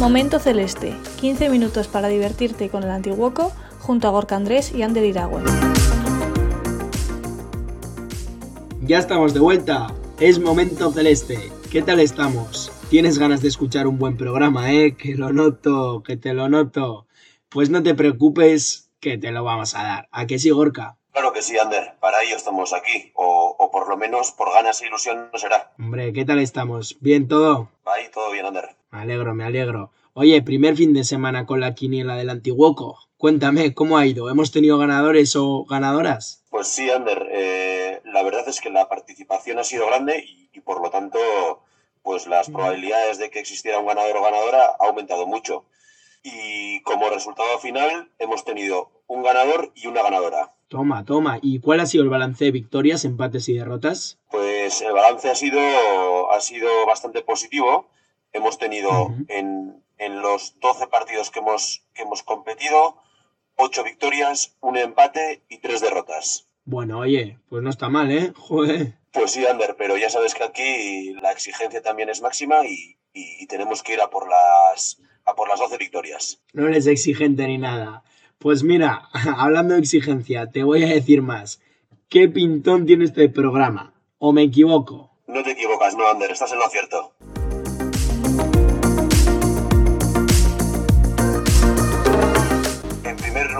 Momento Celeste, 15 minutos para divertirte con el Antiguoco junto a Gorka Andrés y Ander Iragüen. Ya estamos de vuelta. Es Momento Celeste. ¿Qué tal estamos? Tienes ganas de escuchar un buen programa, ¿eh? Que lo noto, que te lo noto. Pues no te preocupes, que te lo vamos a dar. ¿A qué sí, Gorka? Claro que sí, Ander. Para ello estamos aquí. O, o, por lo menos por ganas e ilusión no será. Hombre, ¿qué tal estamos? ¿Bien todo? Ahí todo bien, Ander. Me alegro, me alegro. Oye, primer fin de semana con la quiniela del Antiguoco. Cuéntame, ¿cómo ha ido? ¿Hemos tenido ganadores o ganadoras? Pues sí, Ander. Eh, la verdad es que la participación ha sido grande y, y por lo tanto, pues las probabilidades de que existiera un ganador o ganadora ha aumentado mucho. Y como resultado final hemos tenido un ganador y una ganadora. Toma, toma. ¿Y cuál ha sido el balance de victorias, empates y derrotas? Pues el balance ha sido, ha sido bastante positivo. Hemos tenido uh -huh. en, en, los 12 partidos que hemos, que hemos competido 8 victorias, un empate y 3 derrotas. Bueno, oye, pues no está mal, ¿eh? Joder. Pues sí, Ander, pero ya sabes que aquí la exigencia también es máxima y, y, y tenemos que ir a por las a por las 12 victorias. No eres exigente ni nada. Pues mira, hablando de exigencia, te voy a decir más. ¿Qué pintón tiene este programa? ¿O me equivoco? No te equivocas, no, Ander, estás en lo cierto.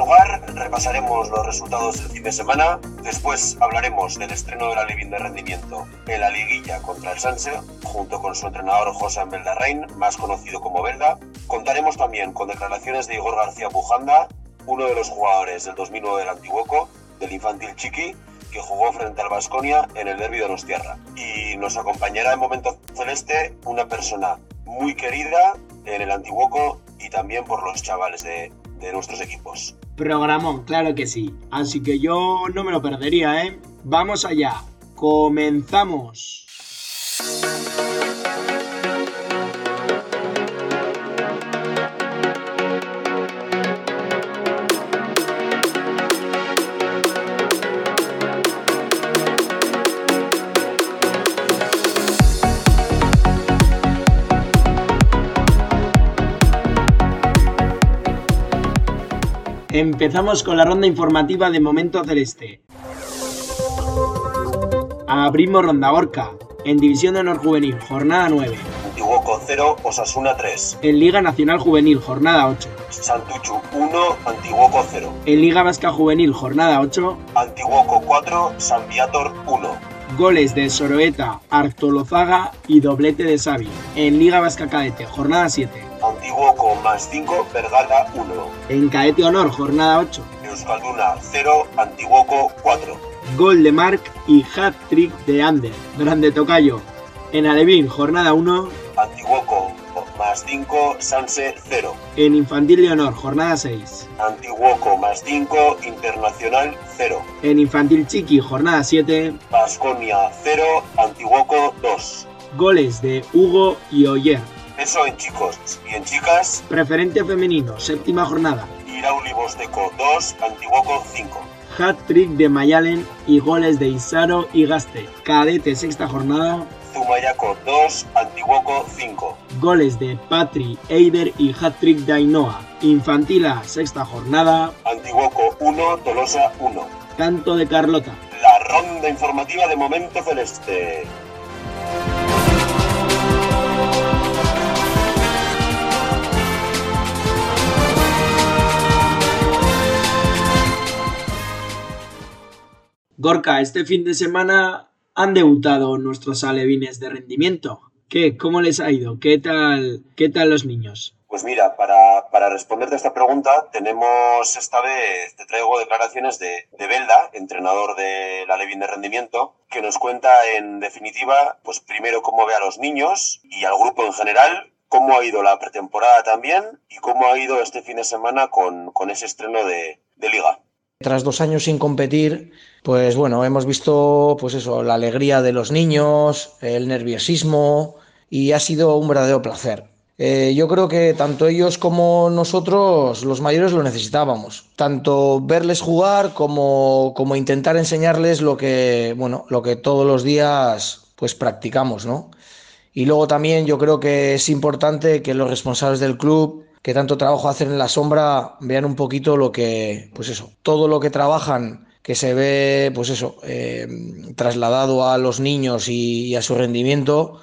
Lugar, repasaremos los resultados del fin de semana. Después hablaremos del estreno de la Levin de rendimiento en la liguilla contra el Sanse, junto con su entrenador José Beldarrain, más conocido como Belda. Contaremos también con declaraciones de Igor García Bujanda, uno de los jugadores del 2009 del Antiguoco, del infantil Chiqui, que jugó frente al Vasconia en el derbi de Donostiarra. Y nos acompañará en Momento Celeste una persona muy querida en el Antiguoco y también por los chavales de, de nuestros equipos. Programón, claro que sí. Así que yo no me lo perdería, ¿eh? Vamos allá. Comenzamos. Empezamos con la ronda informativa de Momento Celeste. Abrimos ronda Orca. En División de Honor Juvenil, jornada 9. Antiguoco 0, Osasuna 3. En Liga Nacional Juvenil, jornada 8. Santuchu 1, Antiguoco 0. En Liga Vasca Juvenil, jornada 8. Antiguoco 4, San Viator 1. Goles de Soroeta, Artolozaga y doblete de Xavi. En Liga Vasca Cadete, jornada 7. Antiguoco más 5, Vergara 1. En Caete Honor, jornada 8. Euskalduna 0, Antiguoco 4. Gol de Marc y hat-trick de Ander, grande tocayo. En Alevín, jornada 1. Antiguoco más 5, Sanse 0. En Infantil de Honor, jornada 6. Antiguoco más 5, Internacional 0. En Infantil Chiqui, jornada 7. Vasconia 0, Antiguoco 2. Goles de Hugo y Oyer. Eso en chicos y en chicas. Preferente femenino, séptima jornada. Irauli Bosteco 2, Antiguoco 5. Hat-trick de Mayalen y goles de Isaro y Gaste. Cadete, sexta jornada. Zumayaco 2, Antiguoco 5. Goles de Patri, Eider y hat-trick de Ainhoa. Infantila, sexta jornada. Antiguoco 1, Tolosa 1. Canto de Carlota. La ronda informativa de Momento Celeste. Gorka, este fin de semana han debutado nuestros alevines de rendimiento. ¿Qué? ¿Cómo les ha ido? ¿Qué tal, qué tal los niños? Pues mira, para, para responderte a esta pregunta, tenemos esta vez, te traigo declaraciones de, de Belda, entrenador de la Levin de rendimiento, que nos cuenta en definitiva, pues primero cómo ve a los niños y al grupo en general, cómo ha ido la pretemporada también y cómo ha ido este fin de semana con, ese estreno de, liga. Tras dos años sin competir, pues bueno, hemos visto pues eso, la alegría de los niños, el nerviosismo y ha sido un verdadero placer. Eh, yo creo que tanto ellos como nosotros, los mayores, lo necesitábamos. Tanto verles jugar como, como intentar enseñarles lo que, bueno, lo que todos los días pues practicamos, ¿no? Y luego también yo creo que es importante que los responsables del club que tanto trabajo hacen en la sombra vean un poquito lo que, pues eso, todo lo que trabajan que se ve, pues eso, eh, trasladado a los niños y, a su rendimiento,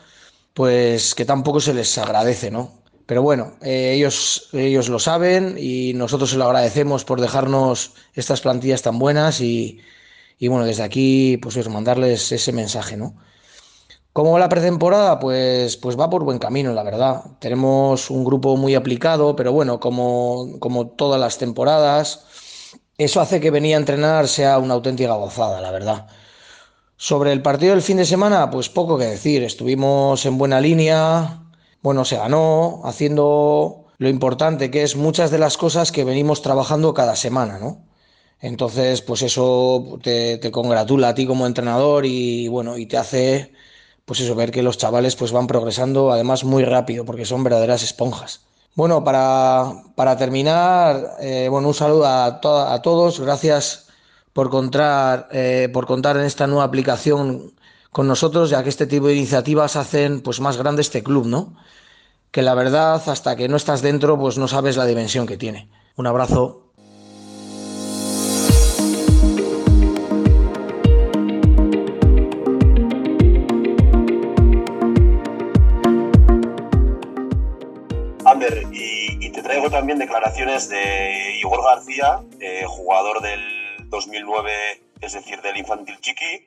pues que tampoco se les agradece, ¿no? Pero bueno, eh, ellos, ellos lo saben y nosotros se lo agradecemos por dejarnos estas plantillas tan buenas y, y bueno, desde aquí, pues mandarles ese mensaje, ¿no? ¿Cómo va la pretemporada? Pues, pues va por buen camino, la verdad. Tenemos un grupo muy aplicado, pero bueno, como, como todas las temporadas, eso hace que venir a entrenar sea una auténtica gozada, la verdad. Sobre el partido del fin de semana, pues poco que decir. Estuvimos en buena línea, bueno, se ganó, haciendo lo importante que es muchas de las cosas que venimos trabajando cada semana, ¿no? Entonces, pues eso te, congratula a ti como entrenador y bueno, y te hace pues eso, ver que los chavales pues van progresando además muy rápido porque son verdaderas esponjas. Bueno, para, para terminar, eh, bueno, un saludo a, todos, gracias por contar, eh, por contar en esta nueva aplicación con nosotros, ya que este tipo de iniciativas hacen pues más grande este club, ¿no? Que la verdad, hasta que no estás dentro, pues no sabes la dimensión que tiene. Un abrazo. También declaraciones de Igor García, eh, jugador del 2009, es decir, del Infantil Chiqui,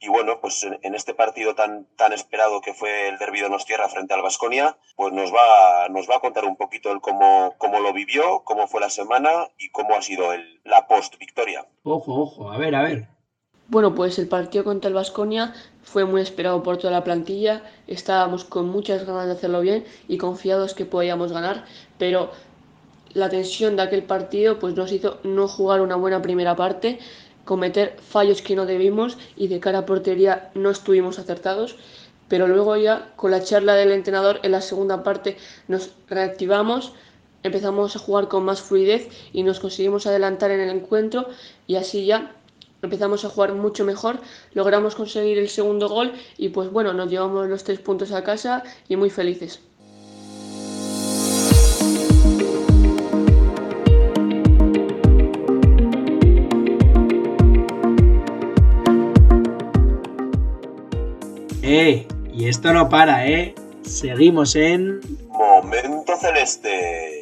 y, bueno, pues en, este partido tan, tan esperado que fue el derbi de Tierra frente al Vasconia, pues nos va, nos va a contar un poquito el cómo, cómo lo vivió, cómo fue la semana y cómo ha sido el, la post-victoria. Ojo, ojo, a ver, a ver. Bueno, pues el partido contra el Vasconia fue muy esperado por toda la plantilla, estábamos con muchas ganas de hacerlo bien y confiados que podíamos ganar, pero la tensión de aquel partido pues nos hizo no jugar una buena primera parte, cometer fallos que no debimos y de cara a portería no estuvimos acertados, pero luego ya con la charla del entrenador en la segunda parte nos reactivamos, empezamos a jugar con más fluidez y nos conseguimos adelantar en el encuentro y así ya empezamos a jugar mucho mejor, logramos conseguir el segundo gol y pues bueno, nos llevamos los tres puntos a casa y muy felices. ¡Eh! Y esto no para, ¿eh? Seguimos en... Momento Celeste.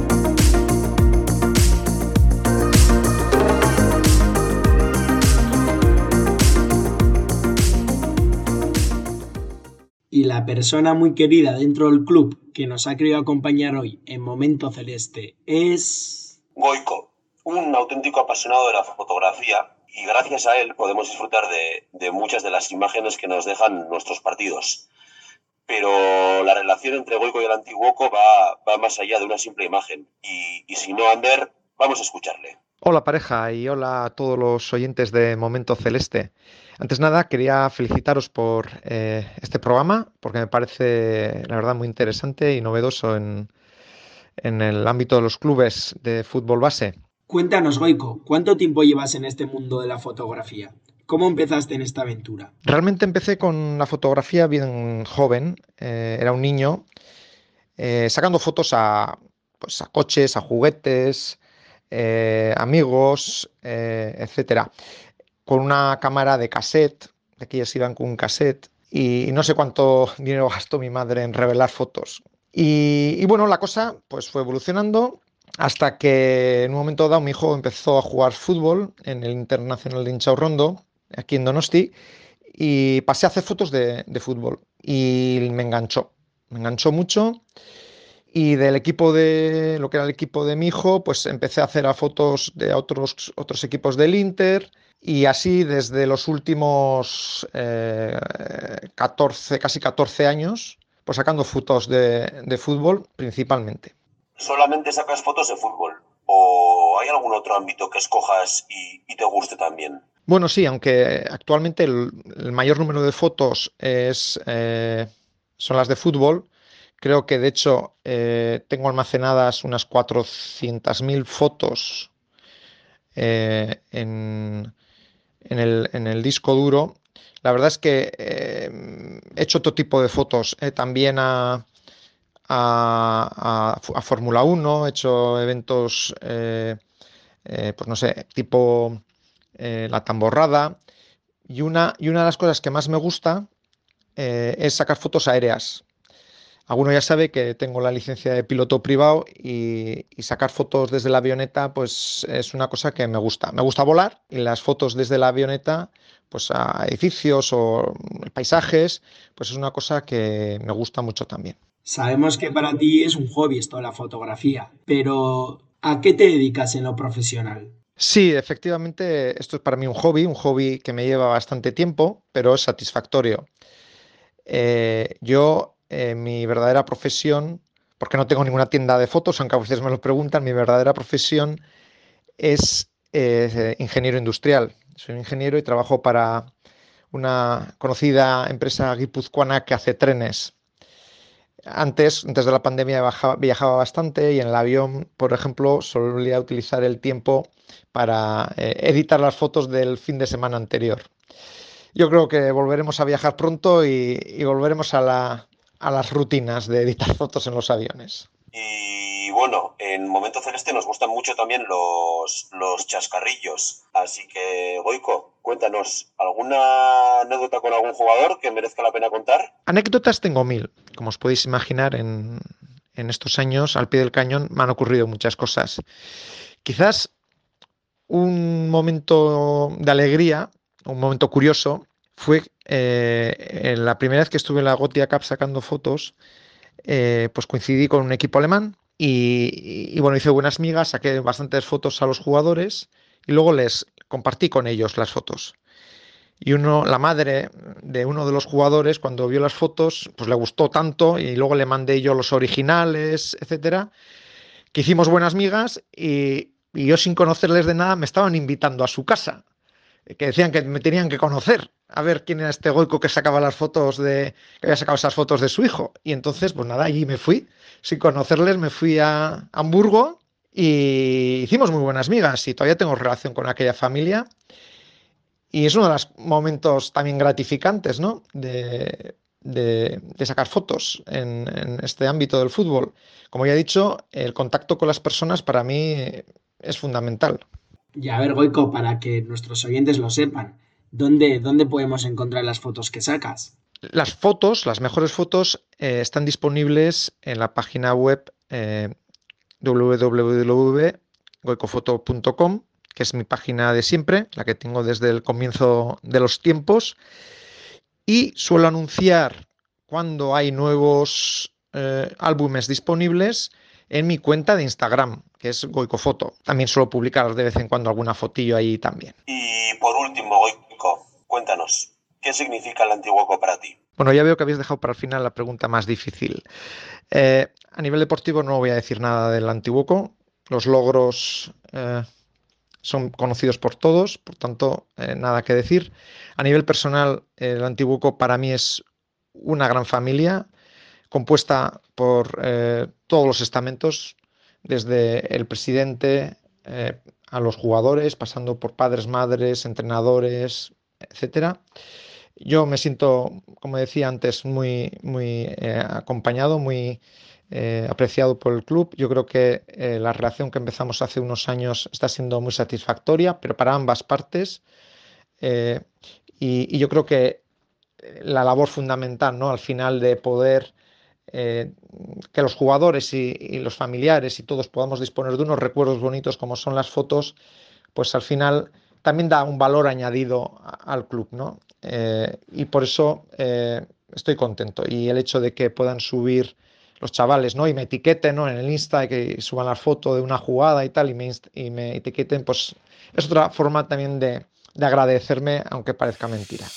Persona muy querida dentro del club que nos ha querido acompañar hoy en Momento Celeste es... Goico, un auténtico apasionado de la fotografía y gracias a él podemos disfrutar de, muchas de las imágenes que nos dejan nuestros partidos. Pero la relación entre Goico y el Antiguoco va, va más allá de una simple imagen. Y, y si no, Ander, vamos a escucharle. Hola pareja y hola a todos los oyentes de Momento Celeste. Antes nada, quería felicitaros por eh, este programa, porque me parece, la verdad, muy interesante y novedoso en, el ámbito de los clubes de fútbol base. Cuéntanos, Goico, ¿cuánto tiempo llevas en este mundo de la fotografía? ¿Cómo empezaste en esta aventura? Realmente empecé con la fotografía bien joven, eh, era un niño, eh, sacando fotos a, pues, a coches, a juguetes, amigos, etcétera con una cámara de cassette, de aquellas iban con un cassette, y no sé cuánto dinero gastó mi madre en revelar fotos. Y, bueno, la cosa pues fue evolucionando hasta que en un momento dado mi hijo empezó a jugar fútbol en el Internacional de Inchaurrondo, aquí en Donosti, y pasé a hacer fotos de, fútbol y me enganchó, me enganchó mucho y del equipo de lo que era el equipo de mi hijo, pues empecé a hacer a fotos de otros, otros equipos del Inter y así desde los últimos 14, eh, casi 14 años, pues sacando fotos de, fútbol principalmente. ¿Solamente sacas fotos de fútbol? ¿O hay algún otro ámbito que escojas y, te guste también? Bueno, sí, aunque actualmente el, mayor número de fotos es, eh, son las de fútbol, creo que de hecho eh, tengo almacenadas unas 400.000 fotos en, en el, disco duro. La verdad es que eh, he hecho otro tipo de fotos, eh, también a, a, Fórmula 1, he hecho eventos, eh, pues no sé, tipo la tamborrada. Y una, y una de las cosas que más me gusta es sacar fotos aéreas. Alguno ya sabe que tengo la licencia de piloto privado y, sacar fotos desde la avioneta pues es una cosa que me gusta. Me gusta volar y las fotos desde la avioneta pues a edificios o paisajes pues es una cosa que me gusta mucho también. Sabemos que para ti es un hobby esto de la fotografía, pero ¿a qué te dedicas en lo profesional? Sí, efectivamente, esto es para mí un hobby, un hobby que me lleva bastante tiempo, pero es satisfactorio. Eh, yo eh, mi verdadera profesión, porque no tengo ninguna tienda de fotos, aunque a veces me lo preguntan, mi verdadera profesión es eh, ingeniero industrial. Soy ingeniero y trabajo para una conocida empresa guipuzcoana que hace trenes. Antes, antes de la pandemia, viajaba, bastante y en el avión, por ejemplo, solía utilizar el tiempo para eh, editar las fotos del fin de semana anterior. Yo creo que volveremos a viajar pronto y volveremos a la, a las rutinas de editar fotos en los aviones. Y bueno, en Momento Celeste nos gustan mucho también los, los chascarrillos. Así que, Goico, cuéntanos, ¿alguna anécdota con algún jugador que merezca la pena contar? Anécdotas tengo mil. Como os podéis imaginar, en, en estos años, al pie del cañón, me han ocurrido muchas cosas. Quizás un momento de alegría, un momento curioso, fue eh, la primera vez que estuve en la Gotia Cup sacando fotos, eh, pues coincidí con un equipo alemán y, bueno, hice buenas migas, saqué bastantes fotos a los jugadores y luego les compartí con ellos las fotos. Y uno, la madre de uno de los jugadores, cuando vio las fotos, pues le gustó tanto y luego le mandé yo los originales, etcétera, que hicimos buenas migas y, y yo sin conocerles de nada me estaban invitando a su casa que decían que me tenían que conocer, a ver quién era este Goico que sacaba las fotos de, que había sacado esas fotos de su hijo. Y entonces, pues nada, allí me fui, sin conocerles, me fui a Hamburgo y hicimos muy buenas migas y todavía tengo relación con aquella familia. Y es uno de los momentos también gratificantes, ¿no? De, sacar fotos en, en, este ámbito del fútbol. Como ya he dicho, el contacto con las personas para mí es fundamental. Y a ver, Goico, para que nuestros oyentes lo sepan, ¿dónde, dónde podemos encontrar las fotos que sacas? Las fotos, las mejores fotos, eh, están disponibles en la página web eh, www.goicofoto.com, que es mi página de siempre, la que tengo desde el comienzo de los tiempos. Y suelo anunciar cuando hay nuevos eh, álbumes disponibles en mi cuenta de Instagram, que es Goicofoto. También suelo publicar de vez en cuando alguna fotillo ahí también. Y por último, Goico, cuéntanos, ¿qué significa el Antiguoco para ti? Bueno, ya veo que habéis dejado para el final la pregunta más difícil. Eh, a nivel deportivo no voy a decir nada del Antiguoco. Los logros eh, son conocidos por todos, por tanto, eh, nada que decir. A nivel personal, el Antiguoco para mí es una gran familia compuesta por todos los estamentos, desde el presidente a los jugadores, pasando por padres, madres, entrenadores, etcétera. Yo me siento, como decía antes, muy, muy eh, acompañado, muy apreciado por el club. Yo creo que la relación que empezamos hace unos años está siendo muy satisfactoria, pero para ambas partes. y yo creo que la labor fundamental, ¿no? Al final de poder eh, que los jugadores y, los familiares y todos podamos disponer de unos recuerdos bonitos como son las fotos, pues al final también da un valor añadido al club, ¿no? Eh, y por eso eh, estoy contento. Y el hecho de que puedan subir los chavales, ¿no? Y me etiqueten, ¿no? En el Insta, que suban la foto de una jugada y tal, y me, y me etiqueten, pues es otra forma también de agradecerme, aunque parezca mentira.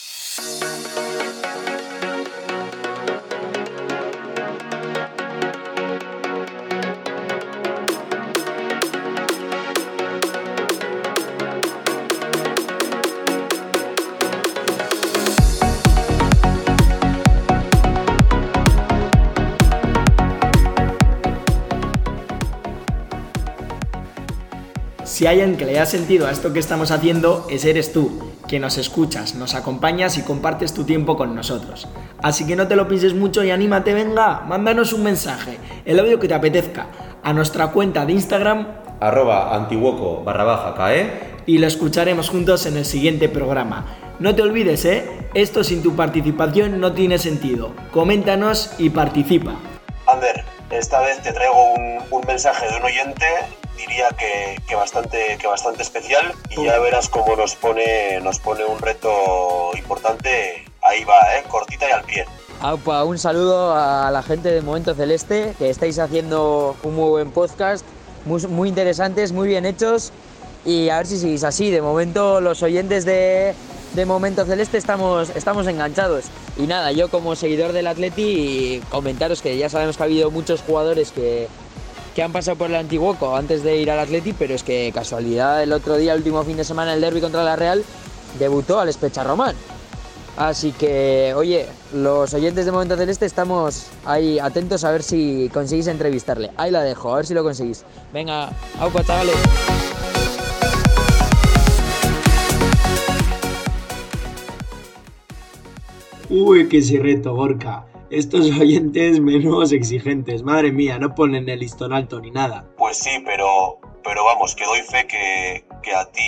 Si hay alguien que le haya sentido a esto que estamos haciendo, ese eres tú, que nos escuchas, nos acompañas y compartes tu tiempo con nosotros. Así que no te lo pienses mucho y anímate, venga, mándanos un mensaje, el audio que te apetezca, a nuestra cuenta de Instagram, arroba antiguoco barra baja cae, y lo escucharemos juntos en el siguiente programa. No te olvides, ¿eh? Esto sin tu participación no tiene sentido. Coméntanos y participa. Ander, esta vez te traigo un, un mensaje de un oyente diría que, bastante, que bastante especial y ya verás cómo nos pone, nos pone un reto importante. Ahí va, ¿eh? cortita y al pie. un saludo a la gente de Momento Celeste, que estáis haciendo un muy buen podcast, muy, muy interesantes, muy bien hechos y a ver si seguís así. De momento los oyentes de, de Momento Celeste estamos, estamos enganchados. Y nada, yo como seguidor del Atleti, comentaros que ya sabemos que ha habido muchos jugadores que, que han pasado por el Antiguoco antes de ir al Atleti, pero es que casualidad el otro día, el último fin de semana, el derby contra la Real, debutó al Especha Román. Así que, oye, los oyentes de Momento Celeste estamos ahí atentos a ver si conseguís entrevistarle. Ahí la dejo, a ver si lo conseguís. Venga, aupa, chavales. Uy, qué ese reto, Gorka estos oyentes menos exigentes. Madre mía, no ponen el listón alto ni nada. Pues sí, pero, pero vamos, que doy fe que, que a ti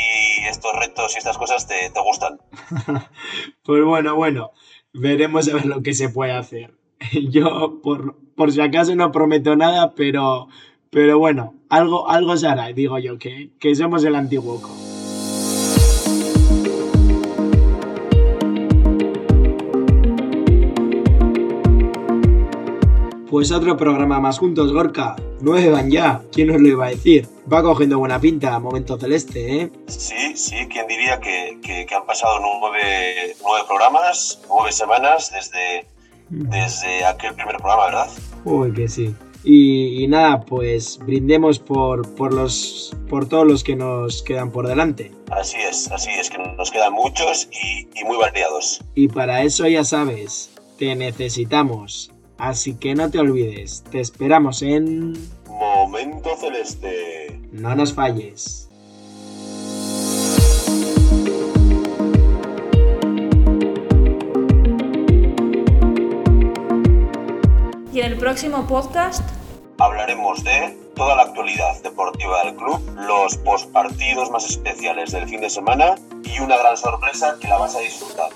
estos retos y estas cosas te, te gustan. pues bueno, bueno, veremos a ver lo que se puede hacer. Yo, por, por si acaso, no prometo nada, pero, pero bueno, algo, algo se hará, digo yo, que, que somos el antiguo. Pues otro programa más juntos, Gorka. Nueve van ya, ¿quién nos lo iba a decir? Va cogiendo buena pinta, momento celeste, ¿eh? Sí, sí, ¿quién diría que, han pasado nueve, programas, nueve semanas desde, desde aquel primer programa, ¿verdad? Uy, que sí. Y, nada, pues brindemos por, por, los, por todos los que nos quedan por delante. Así es, así es, que nos quedan muchos y, y muy variados. Y para eso ya sabes, te necesitamos. Así que no te olvides, te esperamos en... Momento Celeste. No nos falles. Y en el próximo podcast hablaremos de toda la actualidad deportiva del club, los postpartidos más especiales del fin de semana y una gran sorpresa que la vas a disfrutar.